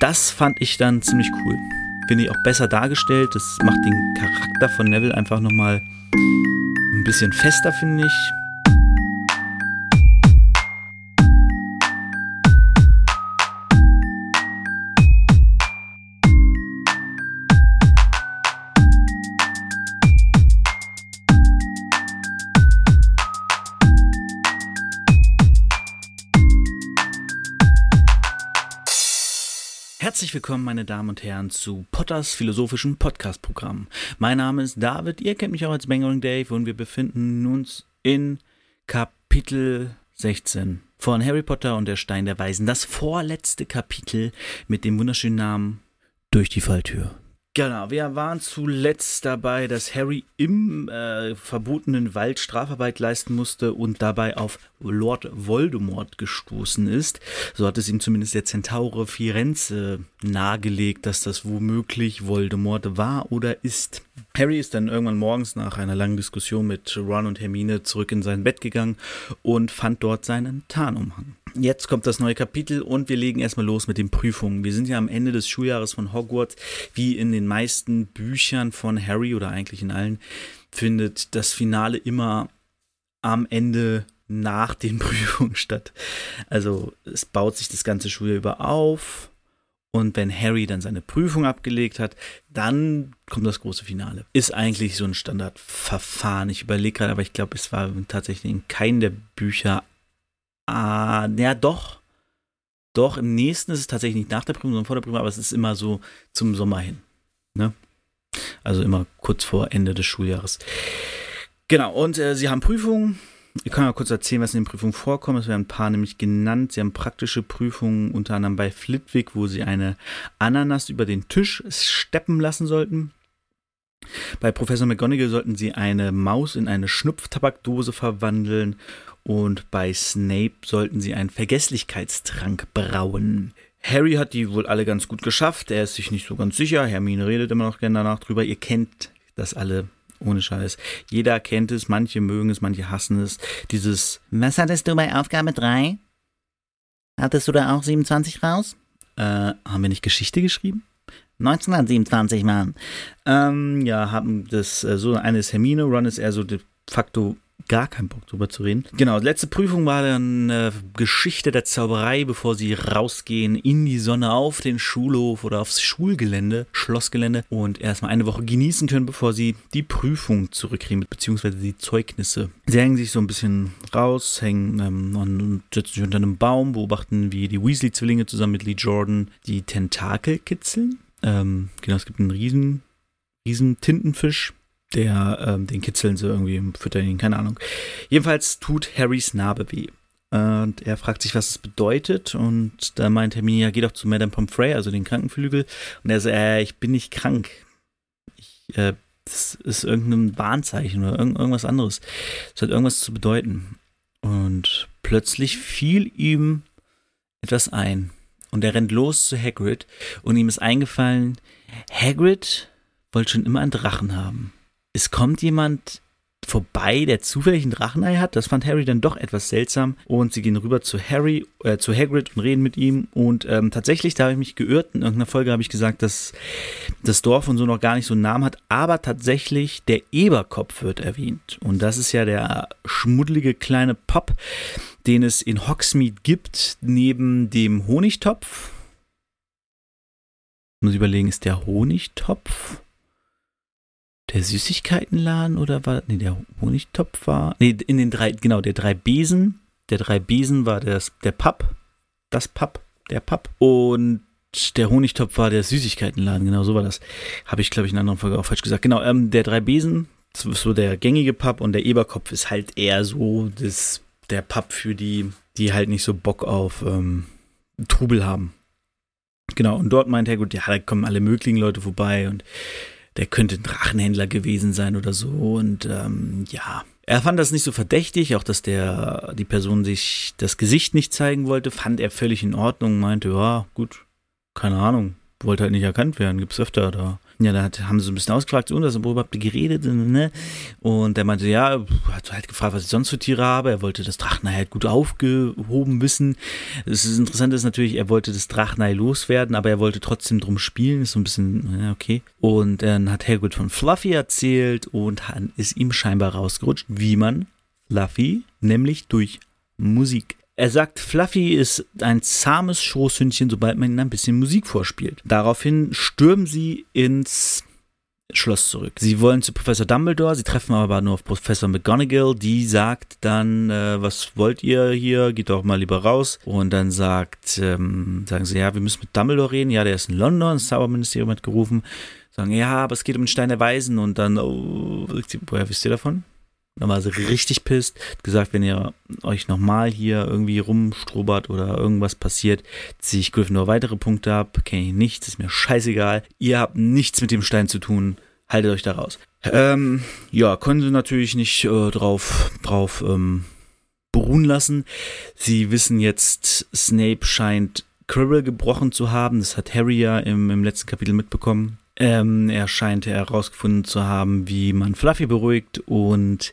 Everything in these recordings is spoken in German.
das fand ich dann ziemlich cool. Finde ich auch besser dargestellt. Das macht den Charakter von Neville einfach nochmal ein bisschen fester, finde ich. Herzlich willkommen, meine Damen und Herren, zu Potters philosophischen Podcast-Programm. Mein Name ist David, ihr kennt mich auch als Bangering Dave und wir befinden uns in Kapitel 16 von Harry Potter und der Stein der Weisen. Das vorletzte Kapitel mit dem wunderschönen Namen Durch die Falltür. Genau, wir waren zuletzt dabei, dass Harry im äh, verbotenen Wald Strafarbeit leisten musste und dabei auf Lord Voldemort gestoßen ist. So hat es ihm zumindest der Zentaure Firenze nahegelegt, dass das womöglich Voldemort war oder ist. Harry ist dann irgendwann morgens nach einer langen Diskussion mit Ron und Hermine zurück in sein Bett gegangen und fand dort seinen Tarnumhang. Jetzt kommt das neue Kapitel und wir legen erstmal los mit den Prüfungen. Wir sind ja am Ende des Schuljahres von Hogwarts. Wie in den meisten Büchern von Harry oder eigentlich in allen, findet das Finale immer am Ende nach den Prüfungen statt. Also es baut sich das ganze Schuljahr über auf. Und wenn Harry dann seine Prüfung abgelegt hat, dann kommt das große Finale. Ist eigentlich so ein Standardverfahren. Ich überlege gerade, aber ich glaube, es war tatsächlich in keinem der Bücher Ah, ja, doch. Doch, im nächsten ist es tatsächlich nicht nach der Prüfung, sondern vor der Prüfung, aber es ist immer so zum Sommer hin. Ne? Also immer kurz vor Ende des Schuljahres. Genau, und äh, sie haben Prüfungen. Ich kann mal kurz erzählen, was in den Prüfungen vorkommt. Es werden ein paar nämlich genannt. Sie haben praktische Prüfungen, unter anderem bei Flitwick, wo sie eine Ananas über den Tisch steppen lassen sollten. Bei Professor McGonagall sollten sie eine Maus in eine Schnupftabakdose verwandeln und bei Snape sollten sie einen Vergesslichkeitstrank brauen. Harry hat die wohl alle ganz gut geschafft. Er ist sich nicht so ganz sicher. Hermine redet immer noch gerne danach drüber. Ihr kennt das alle ohne Scheiß. Jeder kennt es, manche mögen es, manche hassen es. Dieses Was hattest du bei Aufgabe 3? Hattest du da auch 27 raus? Äh, haben wir nicht Geschichte geschrieben? 1927, Mann. Ähm, ja, haben das äh, so eine ist Hermine, Ron ist eher so de facto gar keinen Bock drüber zu reden. Genau, letzte Prüfung war dann äh, Geschichte der Zauberei, bevor sie rausgehen in die Sonne auf den Schulhof oder aufs Schulgelände, Schlossgelände und erstmal eine Woche genießen können, bevor sie die Prüfung zurückkriegen, beziehungsweise die Zeugnisse. Sie hängen sich so ein bisschen raus, hängen ähm, und setzen sich unter einem Baum, beobachten, wie die Weasley-Zwillinge zusammen mit Lee Jordan die Tentakel kitzeln. Ähm, genau, es gibt einen riesen, riesen Tintenfisch, der, ähm, den kitzeln sie irgendwie, füttern ihn, keine Ahnung. Jedenfalls tut Harrys Narbe weh. Und er fragt sich, was es bedeutet. Und da meint Hermine, ja, geh doch zu Madame Pomfrey, also den Krankenflügel. Und er sagt, äh, ich bin nicht krank. Ich, äh, das ist irgendein Warnzeichen oder irgend, irgendwas anderes. Das hat irgendwas zu bedeuten. Und plötzlich fiel ihm etwas ein. Und er rennt los zu Hagrid. Und ihm ist eingefallen, Hagrid wollte schon immer einen Drachen haben es kommt jemand vorbei, der zufällig ein Drachenei hat. Das fand Harry dann doch etwas seltsam. Und sie gehen rüber zu Harry, äh, zu Hagrid und reden mit ihm. Und ähm, tatsächlich, da habe ich mich geirrt. In irgendeiner Folge habe ich gesagt, dass das Dorf und so noch gar nicht so einen Namen hat. Aber tatsächlich, der Eberkopf wird erwähnt. Und das ist ja der schmuddelige kleine Pop, den es in Hogsmeade gibt, neben dem Honigtopf. Ich muss überlegen, ist der Honigtopf? Der Süßigkeitenladen oder war, nee, der Honigtopf war, nee, in den drei, genau, der drei Besen, der drei Besen war das, der Papp, das Papp, der Papp und der Honigtopf war der Süßigkeitenladen, genau so war das. Habe ich, glaube ich, in einer anderen Folge auch falsch gesagt. Genau, ähm, der drei Besen, so der gängige Papp und der Eberkopf ist halt eher so das, der Papp für die, die halt nicht so Bock auf ähm, Trubel haben. Genau, und dort meint er, gut, ja, da kommen alle möglichen Leute vorbei und der könnte ein Drachenhändler gewesen sein oder so. Und ähm, ja, er fand das nicht so verdächtig, auch dass der die Person sich das Gesicht nicht zeigen wollte, fand er völlig in Ordnung, meinte, ja, gut, keine Ahnung, wollte halt nicht erkannt werden, gibt's öfter da. Ja, da haben sie so ein bisschen ausgefragt, und was worüber habt ihr geredet? Ne? Und der meinte, ja, hat halt gefragt, was ich sonst für Tiere habe. Er wollte das Drachenei halt gut aufgehoben wissen. Das ist interessant ist natürlich, er wollte das Drachenei loswerden, aber er wollte trotzdem drum spielen. Ist so ein bisschen, ja, okay. Und dann hat Hagrid von Fluffy erzählt und ist ihm scheinbar rausgerutscht, wie man Fluffy, nämlich durch Musik er sagt, Fluffy ist ein zahmes Schoßhündchen, sobald man ihm ein bisschen Musik vorspielt. Daraufhin stürmen sie ins Schloss zurück. Sie wollen zu Professor Dumbledore, sie treffen aber nur auf Professor McGonagall, die sagt dann, äh, was wollt ihr hier, geht doch mal lieber raus. Und dann sagt, ähm, sagen sie, ja, wir müssen mit Dumbledore reden, ja, der ist in London, das Zauberministerium hat gerufen. Sagen, ja, aber es geht um den Stein der Weisen und dann, oh, woher wisst ihr davon? Dann war sie richtig pisst, hat gesagt, wenn ihr euch nochmal hier irgendwie rumstrobert oder irgendwas passiert, ziehe ich Gryffindor weitere Punkte ab, kenne ich nichts, ist mir scheißegal. Ihr habt nichts mit dem Stein zu tun, haltet euch da raus. Ähm, ja, können sie natürlich nicht äh, drauf, drauf ähm, beruhen lassen. Sie wissen jetzt, Snape scheint Quirrell gebrochen zu haben. Das hat Harry ja im, im letzten Kapitel mitbekommen. Ähm, er scheint herausgefunden zu haben, wie man Fluffy beruhigt und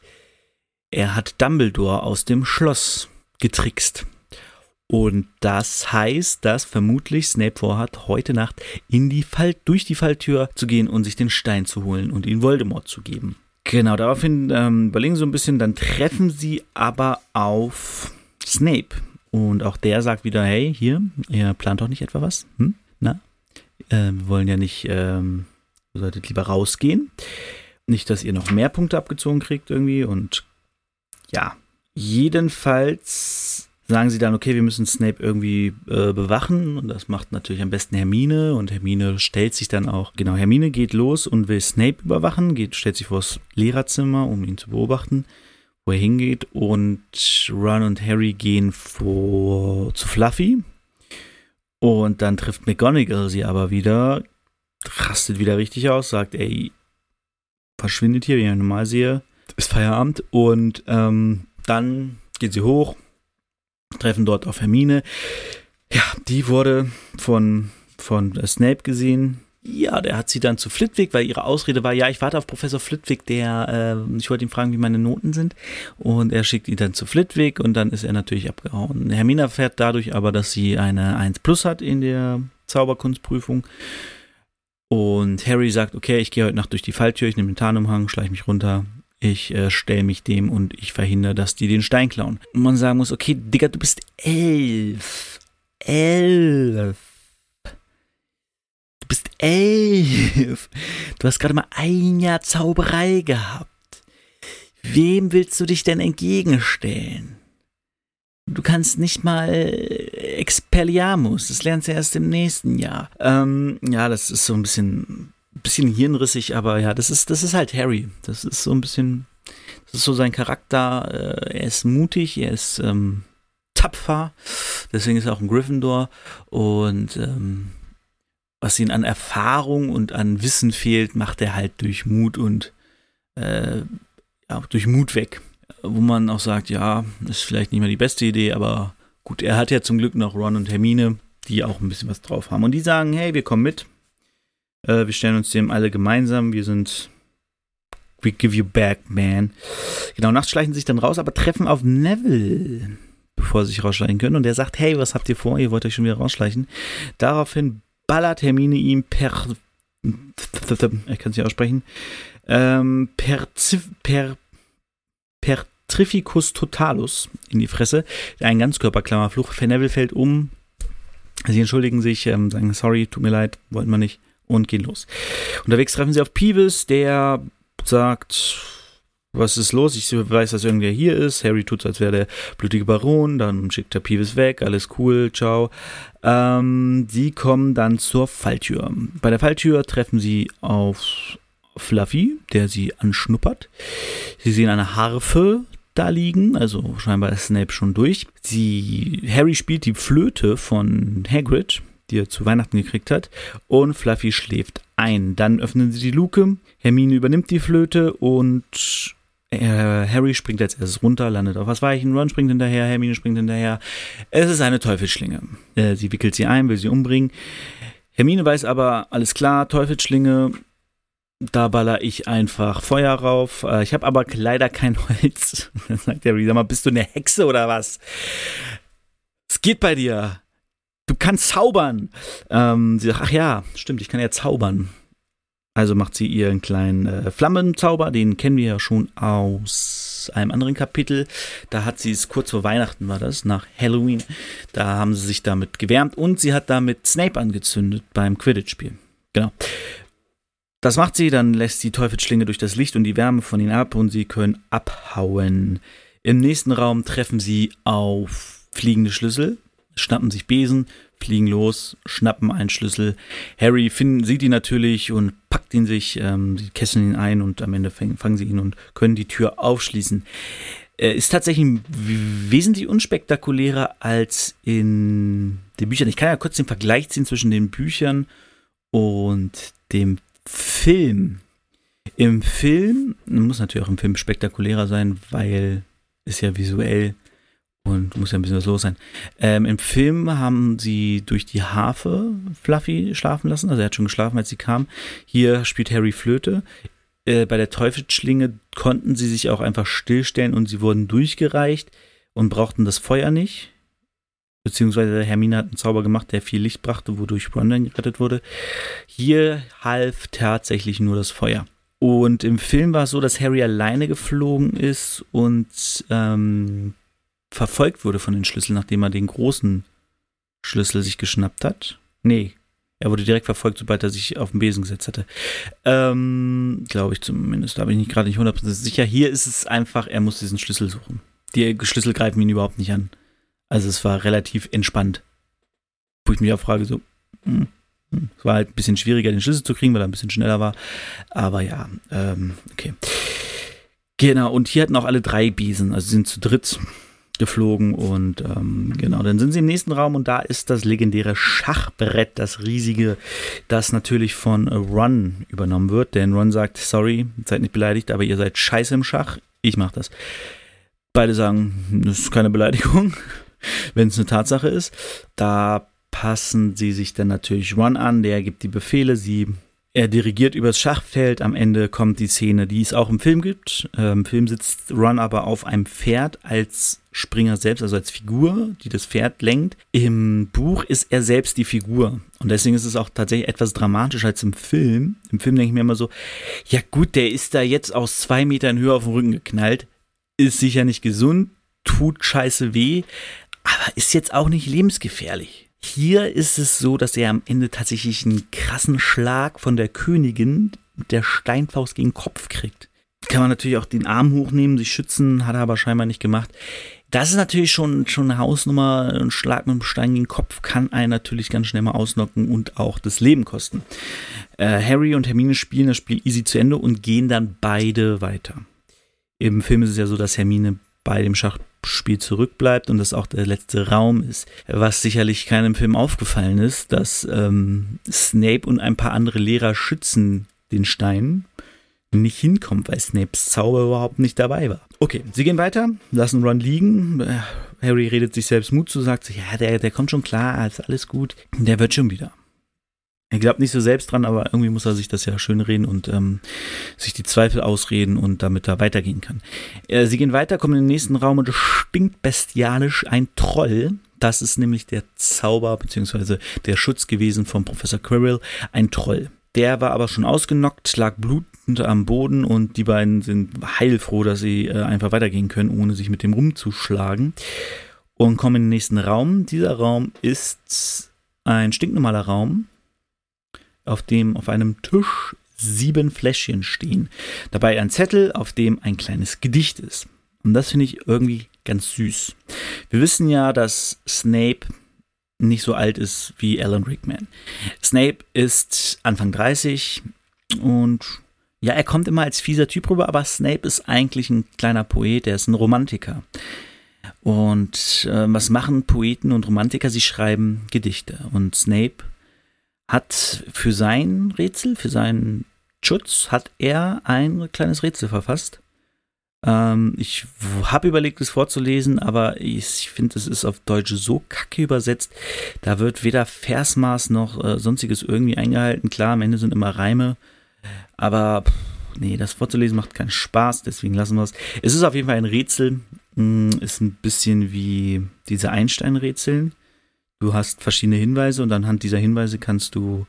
er hat Dumbledore aus dem Schloss getrickst. Und das heißt, dass vermutlich Snape vorhat, heute Nacht in die Fall durch die Falltür zu gehen und sich den Stein zu holen und ihn Voldemort zu geben. Genau, daraufhin ähm, überlegen sie so ein bisschen, dann treffen sie aber auf Snape. Und auch der sagt wieder, hey, hier, ihr plant doch nicht etwa was? Hm? Äh, wir wollen ja nicht, ähm, ihr solltet lieber rausgehen. Nicht, dass ihr noch mehr Punkte abgezogen kriegt irgendwie. Und ja, jedenfalls sagen sie dann, okay, wir müssen Snape irgendwie äh, bewachen. Und das macht natürlich am besten Hermine. Und Hermine stellt sich dann auch, genau, Hermine geht los und will Snape überwachen, geht, stellt sich vor das Lehrerzimmer, um ihn zu beobachten, wo er hingeht. Und Ron und Harry gehen vor, zu Fluffy, und dann trifft McGonagall sie aber wieder, rastet wieder richtig aus, sagt, ey, verschwindet hier, wie ich normal sehe, ist Feierabend. Und ähm, dann geht sie hoch, treffen dort auf Hermine. Ja, die wurde von, von Snape gesehen, ja, der hat sie dann zu Flitwick, weil ihre Ausrede war, ja, ich warte auf Professor Flitwick, der, äh, ich wollte ihn fragen, wie meine Noten sind. Und er schickt ihn dann zu Flitwick und dann ist er natürlich abgehauen. Hermine erfährt dadurch aber, dass sie eine 1 Plus hat in der Zauberkunstprüfung. Und Harry sagt, okay, ich gehe heute Nacht durch die Falltür, ich nehme den Tarnumhang, schleiche mich runter, ich äh, stelle mich dem und ich verhindere, dass die den Stein klauen. Und man sagen muss, okay, Digga, du bist elf. Elf elf. Du hast gerade mal ein Jahr Zauberei gehabt. Wem willst du dich denn entgegenstellen? Du kannst nicht mal Expelliarmus, das lernst du erst im nächsten Jahr. Ähm, ja, das ist so ein bisschen, bisschen hirnrissig, aber ja, das ist, das ist halt Harry. Das ist so ein bisschen, das ist so sein Charakter. Äh, er ist mutig, er ist ähm, tapfer, deswegen ist er auch ein Gryffindor und ähm, was ihm an Erfahrung und an Wissen fehlt, macht er halt durch Mut und äh, ja, durch Mut weg. Wo man auch sagt, ja, ist vielleicht nicht mehr die beste Idee, aber gut, er hat ja zum Glück noch Ron und Hermine, die auch ein bisschen was drauf haben. Und die sagen, hey, wir kommen mit. Äh, wir stellen uns dem alle gemeinsam. Wir sind We give you back, man. Genau, nachts schleichen sich dann raus, aber treffen auf Neville, bevor sie sich rausschleichen können. Und der sagt, hey, was habt ihr vor? Ihr wollt euch schon wieder rausschleichen. Daraufhin ballert Hermine ihm per, ich kann es nicht aussprechen, ähm, per, per, per Trificus totalus in die Fresse. Ein Ganzkörperklammerfluch. Neville fällt um. Sie entschuldigen sich, ähm, sagen sorry, tut mir leid, wollten wir nicht und gehen los. Unterwegs treffen sie auf Peeves, der sagt, was ist los? Ich weiß, dass irgendwer hier ist. Harry tut als wäre der blutige Baron. Dann schickt er Peeves weg. Alles cool. Ciao. Ähm, sie kommen dann zur Falltür. Bei der Falltür treffen sie auf Fluffy, der sie anschnuppert. Sie sehen eine Harfe da liegen, also scheinbar ist Snape schon durch. Sie, Harry spielt die Flöte von Hagrid, die er zu Weihnachten gekriegt hat, und Fluffy schläft ein. Dann öffnen sie die Luke, Hermine übernimmt die Flöte und Harry springt als erstes runter, landet auf was Weichen, Ron springt hinterher, Hermine springt hinterher. Es ist eine Teufelsschlinge. Äh, sie wickelt sie ein, will sie umbringen. Hermine weiß aber, alles klar, Teufelsschlinge, Da baller ich einfach Feuer rauf. Äh, ich habe aber leider kein Holz. Dann sagt Harry, sag mal, bist du eine Hexe oder was? Es geht bei dir. Du kannst zaubern. Ähm, sie sagt, ach ja, stimmt, ich kann ja zaubern. Also macht sie ihren kleinen äh, Flammenzauber, den kennen wir ja schon aus einem anderen Kapitel. Da hat sie es kurz vor Weihnachten war das, nach Halloween. Da haben sie sich damit gewärmt und sie hat damit Snape angezündet beim Quidditch-Spiel. Genau. Das macht sie, dann lässt die Teufelsschlinge durch das Licht und die Wärme von ihnen ab und sie können abhauen. Im nächsten Raum treffen sie auf fliegende Schlüssel, schnappen sich Besen, fliegen los, schnappen einen Schlüssel. Harry find, sieht ihn natürlich und packt ihn sich, ähm, sie kesseln ihn ein und am Ende fangen, fangen sie ihn und können die Tür aufschließen. Äh, ist tatsächlich wesentlich unspektakulärer als in den Büchern. Ich kann ja kurz den Vergleich ziehen zwischen den Büchern und dem Film. Im Film, muss natürlich auch im Film spektakulärer sein, weil es ja visuell und muss ja ein bisschen was los sein. Ähm, Im Film haben sie durch die Harfe Fluffy schlafen lassen. Also er hat schon geschlafen, als sie kam. Hier spielt Harry Flöte. Äh, bei der Teufelsschlinge konnten sie sich auch einfach stillstellen und sie wurden durchgereicht und brauchten das Feuer nicht. Beziehungsweise Hermine hat einen Zauber gemacht, der viel Licht brachte, wodurch Ron dann gerettet wurde. Hier half tatsächlich nur das Feuer. Und im Film war es so, dass Harry alleine geflogen ist und ähm, verfolgt wurde von den Schlüsseln, nachdem er den großen Schlüssel sich geschnappt hat. Nee, er wurde direkt verfolgt, sobald er sich auf den Besen gesetzt hatte. Ähm, Glaube ich zumindest. Da bin ich gerade nicht 100% sicher. Hier ist es einfach, er muss diesen Schlüssel suchen. Die Schlüssel greifen ihn überhaupt nicht an. Also es war relativ entspannt. Wo ich mich auch frage, so, hm, hm. es war halt ein bisschen schwieriger, den Schlüssel zu kriegen, weil er ein bisschen schneller war. Aber ja, ähm, okay. Genau, und hier hatten auch alle drei Besen, also sind zu dritt geflogen und ähm, genau, dann sind sie im nächsten Raum und da ist das legendäre Schachbrett, das riesige, das natürlich von Ron übernommen wird, denn Ron sagt, sorry, seid nicht beleidigt, aber ihr seid scheiße im Schach, ich mach das. Beide sagen, das ist keine Beleidigung, wenn es eine Tatsache ist. Da passen sie sich dann natürlich Ron an, der gibt die Befehle, sie er dirigiert übers Schachfeld. Am Ende kommt die Szene, die es auch im Film gibt. Ähm, Im Film sitzt Ron aber auf einem Pferd als Springer selbst, also als Figur, die das Pferd lenkt. Im Buch ist er selbst die Figur. Und deswegen ist es auch tatsächlich etwas dramatischer als im Film. Im Film denke ich mir immer so, ja gut, der ist da jetzt aus zwei Metern Höhe auf den Rücken geknallt. Ist sicher nicht gesund, tut scheiße weh, aber ist jetzt auch nicht lebensgefährlich. Hier ist es so, dass er am Ende tatsächlich einen krassen Schlag von der Königin mit der Steinfaust gegen den Kopf kriegt. Kann man natürlich auch den Arm hochnehmen, sich schützen, hat er aber scheinbar nicht gemacht. Das ist natürlich schon, schon eine Hausnummer. Ein Schlag mit dem Stein gegen den Kopf kann einen natürlich ganz schnell mal ausnocken und auch das Leben kosten. Äh, Harry und Hermine spielen das Spiel easy zu Ende und gehen dann beide weiter. Im Film ist es ja so, dass Hermine bei dem Schach Spiel zurückbleibt und das auch der letzte Raum ist. Was sicherlich keinem Film aufgefallen ist, dass ähm, Snape und ein paar andere Lehrer schützen den Stein nicht hinkommt, weil Snapes Zauber überhaupt nicht dabei war. Okay, sie gehen weiter, lassen Ron liegen. Äh, Harry redet sich selbst Mut zu, sagt sich, ja, der, der kommt schon klar, ist alles gut. Der wird schon wieder. Er glaubt nicht so selbst dran, aber irgendwie muss er sich das ja schön reden und ähm, sich die Zweifel ausreden und damit er weitergehen kann. Äh, sie gehen weiter, kommen in den nächsten Raum und es stinkt bestialisch ein Troll. Das ist nämlich der Zauber bzw. der Schutz gewesen von Professor Quirrell, ein Troll. Der war aber schon ausgenockt, lag blutend am Boden und die beiden sind heilfroh, dass sie äh, einfach weitergehen können, ohne sich mit dem rumzuschlagen. Und kommen in den nächsten Raum. Dieser Raum ist ein stinknormaler Raum auf dem auf einem Tisch sieben Fläschchen stehen. Dabei ein Zettel, auf dem ein kleines Gedicht ist. Und das finde ich irgendwie ganz süß. Wir wissen ja, dass Snape nicht so alt ist wie Alan Rickman. Snape ist Anfang 30 und ja, er kommt immer als fieser Typ rüber, aber Snape ist eigentlich ein kleiner Poet, er ist ein Romantiker. Und äh, was machen Poeten und Romantiker? Sie schreiben Gedichte. Und Snape hat für sein Rätsel, für seinen Schutz, hat er ein kleines Rätsel verfasst. Ähm, ich habe überlegt, es vorzulesen, aber ich finde, es ist auf Deutsch so kacke übersetzt. Da wird weder Versmaß noch äh, sonstiges irgendwie eingehalten. Klar, am Ende sind immer Reime Aber pff, nee, das vorzulesen macht keinen Spaß, deswegen lassen wir es. Es ist auf jeden Fall ein Rätsel. Mm, Ist ein bisschen wie diese Einstein-Rätseln. Du hast verschiedene Hinweise und anhand dieser Hinweise kannst du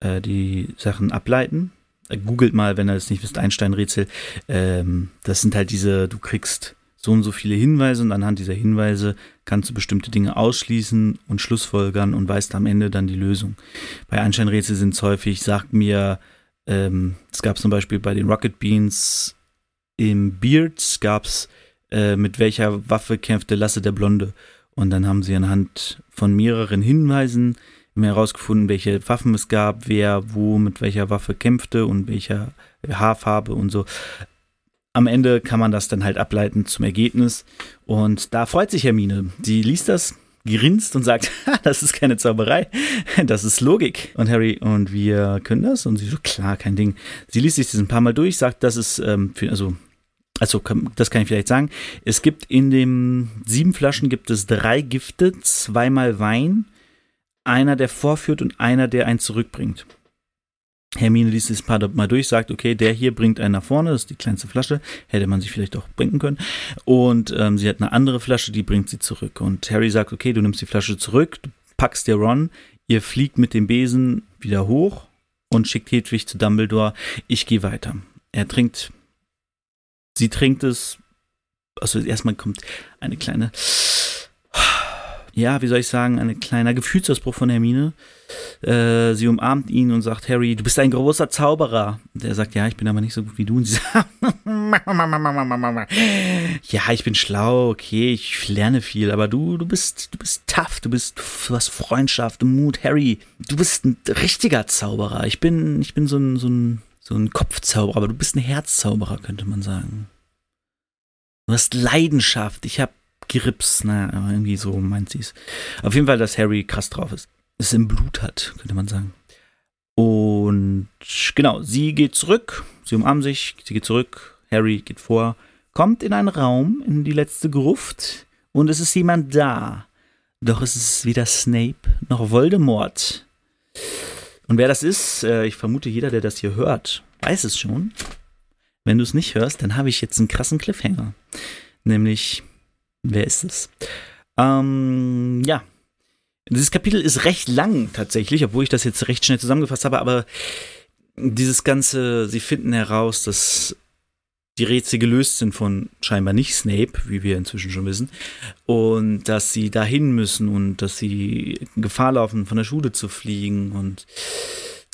äh, die Sachen ableiten. Äh, googelt mal, wenn ihr das nicht wisst, Einstein-Rätsel. Ähm, das sind halt diese, du kriegst so und so viele Hinweise und anhand dieser Hinweise kannst du bestimmte Dinge ausschließen und schlussfolgern und weißt am Ende dann die Lösung. Bei Einstein-Rätsel sind es häufig, sagt mir, ähm, es gab zum Beispiel bei den Rocket Beans im Beards gab es, äh, mit welcher Waffe kämpfte Lasse der Blonde. Und dann haben sie anhand von mehreren Hinweisen herausgefunden, welche Waffen es gab, wer wo mit welcher Waffe kämpfte und welcher Haarfarbe und so. Am Ende kann man das dann halt ableiten zum Ergebnis. Und da freut sich Hermine. Sie liest das, grinst und sagt, "Ha, das ist keine Zauberei, das ist Logik. Und Harry, und wir können das? Und sie so, klar, kein Ding. Sie liest sich das ein paar Mal durch, sagt, das ist, ähm, für, also, also das kann ich vielleicht sagen. Es gibt in den sieben Flaschen gibt es drei Gifte, zweimal Wein, einer, der vorführt und einer, der einen zurückbringt. Hermine liest es ein paar Mal durch, sagt, okay, der hier bringt einen nach vorne, das ist die kleinste Flasche, hätte man sich vielleicht auch bringen können. Und ähm, sie hat eine andere Flasche, die bringt sie zurück. Und Harry sagt, okay, du nimmst die Flasche zurück, du packst dir Ron, ihr fliegt mit dem Besen wieder hoch und schickt Hedwig zu Dumbledore, ich gehe weiter. Er trinkt, sie trinkt es, also erstmal kommt eine kleine, ja, wie soll ich sagen, ein kleiner Gefühlsausbruch von Hermine. Äh, sie umarmt ihn und sagt, Harry, du bist ein großer Zauberer. Und er sagt, ja, ich bin aber nicht so gut wie du. Und sie sagt, ja, ich bin schlau, okay, ich lerne viel, aber du, du bist, du bist tough, du bist, du hast Freundschaft, Mut, Harry, du bist ein richtiger Zauberer. Ich bin, ich bin so ein, so ein, so ein Kopfzauberer, aber du bist ein Herzzauberer, könnte man sagen. Du hast Leidenschaft, ich hab Grips, naja, aber irgendwie so meint sie es. Auf jeden Fall, dass Harry krass drauf ist. Es im Blut hat, könnte man sagen. Und genau, sie geht zurück, sie umarmen sich, sie geht zurück, Harry geht vor, kommt in einen Raum, in die letzte Gruft, und es ist jemand da. Doch es ist weder Snape noch Voldemort. Und wer das ist, äh, ich vermute, jeder, der das hier hört, weiß es schon. Wenn du es nicht hörst, dann habe ich jetzt einen krassen Cliffhanger. Nämlich, wer ist es? Ähm, ja. Dieses Kapitel ist recht lang tatsächlich, obwohl ich das jetzt recht schnell zusammengefasst habe, aber dieses ganze, sie finden heraus, dass die Rätsel gelöst sind von scheinbar nicht Snape, wie wir inzwischen schon wissen, und dass sie dahin müssen und dass sie Gefahr laufen, von der Schule zu fliegen und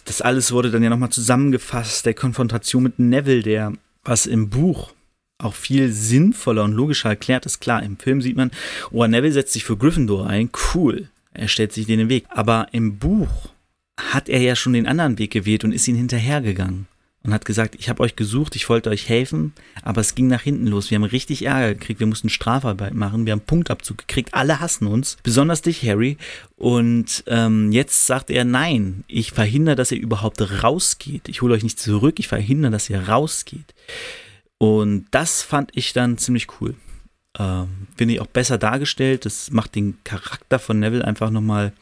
das alles wurde dann ja nochmal zusammengefasst, der Konfrontation mit Neville, der was im Buch auch viel sinnvoller und logischer erklärt ist. Klar, im Film sieht man, oh, Neville setzt sich für Gryffindor ein, cool, er stellt sich den Weg. Aber im Buch hat er ja schon den anderen Weg gewählt und ist ihn hinterhergegangen und hat gesagt, ich habe euch gesucht, ich wollte euch helfen, aber es ging nach hinten los. Wir haben richtig Ärger gekriegt, wir mussten Strafarbeit machen, wir haben Punktabzug gekriegt, alle hassen uns, besonders dich, Harry. Und ähm, jetzt sagt er, nein, ich verhindere, dass ihr überhaupt rausgeht. Ich hole euch nicht zurück, ich verhindere, dass ihr rausgeht. Und das fand ich dann ziemlich cool. Ähm, Finde ich auch besser dargestellt. Das macht den Charakter von Neville einfach nochmal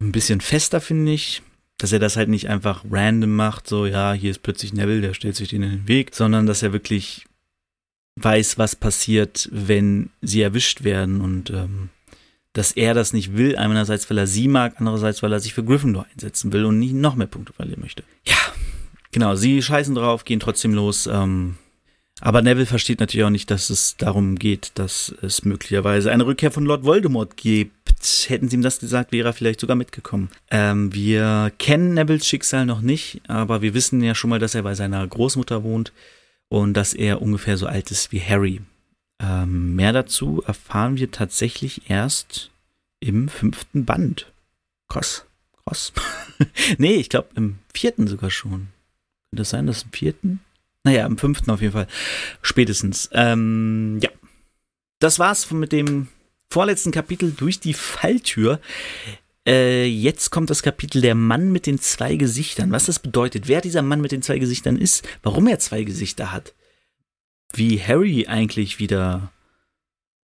ein bisschen fester, finde ich. Dass er das halt nicht einfach random macht, so, ja, hier ist plötzlich Neville, der stellt sich denen in den Weg, sondern dass er wirklich weiß, was passiert, wenn sie erwischt werden und ähm, dass er das nicht will, einerseits, weil er sie mag, andererseits, weil er sich für Gryffindor einsetzen will und nicht noch mehr Punkte verlieren möchte. Ja, genau, sie scheißen drauf, gehen trotzdem los, ähm, aber Neville versteht natürlich auch nicht, dass es darum geht, dass es möglicherweise eine Rückkehr von Lord Voldemort gibt. Hätten sie ihm das gesagt, wäre er vielleicht sogar mitgekommen. Ähm, wir kennen Nevilles Schicksal noch nicht, aber wir wissen ja schon mal, dass er bei seiner Großmutter wohnt und dass er ungefähr so alt ist wie Harry. Ähm, mehr dazu erfahren wir tatsächlich erst im fünften Band. Krass, krass. nee, ich glaube im vierten sogar schon. Könnte das sein, dass im vierten? Naja, im fünften auf jeden Fall. Spätestens. Ähm, ja. Das war's mit dem vorletzten Kapitel durch die Falltür. Äh, jetzt kommt das Kapitel Der Mann mit den zwei Gesichtern. Was das bedeutet, wer dieser Mann mit den zwei Gesichtern ist, warum er zwei Gesichter hat, wie Harry eigentlich wieder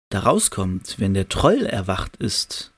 da rauskommt, wenn der Troll erwacht ist.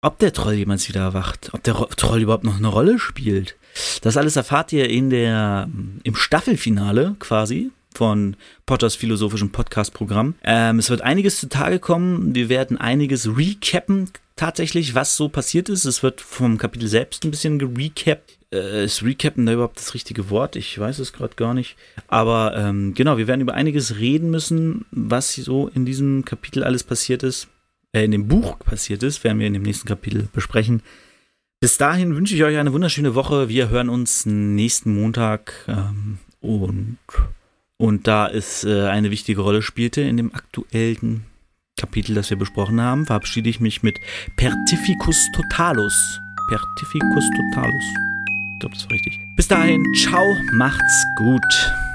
Ob der Troll jemals wieder erwacht, ob der Ro Troll überhaupt noch eine Rolle spielt. Das alles erfahrt ihr in der, im Staffelfinale quasi von Potters philosophischem Podcast-Programm. Ähm, es wird einiges zutage kommen. Wir werden einiges recappen, tatsächlich, was so passiert ist. Es wird vom Kapitel selbst ein bisschen gerecapt. Äh, ist Recappen da überhaupt das richtige Wort? Ich weiß es gerade gar nicht. Aber ähm, genau, wir werden über einiges reden müssen, was so in diesem Kapitel alles passiert ist. Äh, in dem Buch passiert ist, werden wir in dem nächsten Kapitel besprechen. Bis dahin wünsche ich euch eine wunderschöne Woche. Wir hören uns nächsten Montag ähm, und, und da es äh, eine wichtige Rolle spielte in dem aktuellen Kapitel, das wir besprochen haben, verabschiede ich mich mit Pertificus Totalus. Pertificus Totalus. Ich glaube, das war richtig. Bis dahin, ciao, macht's gut.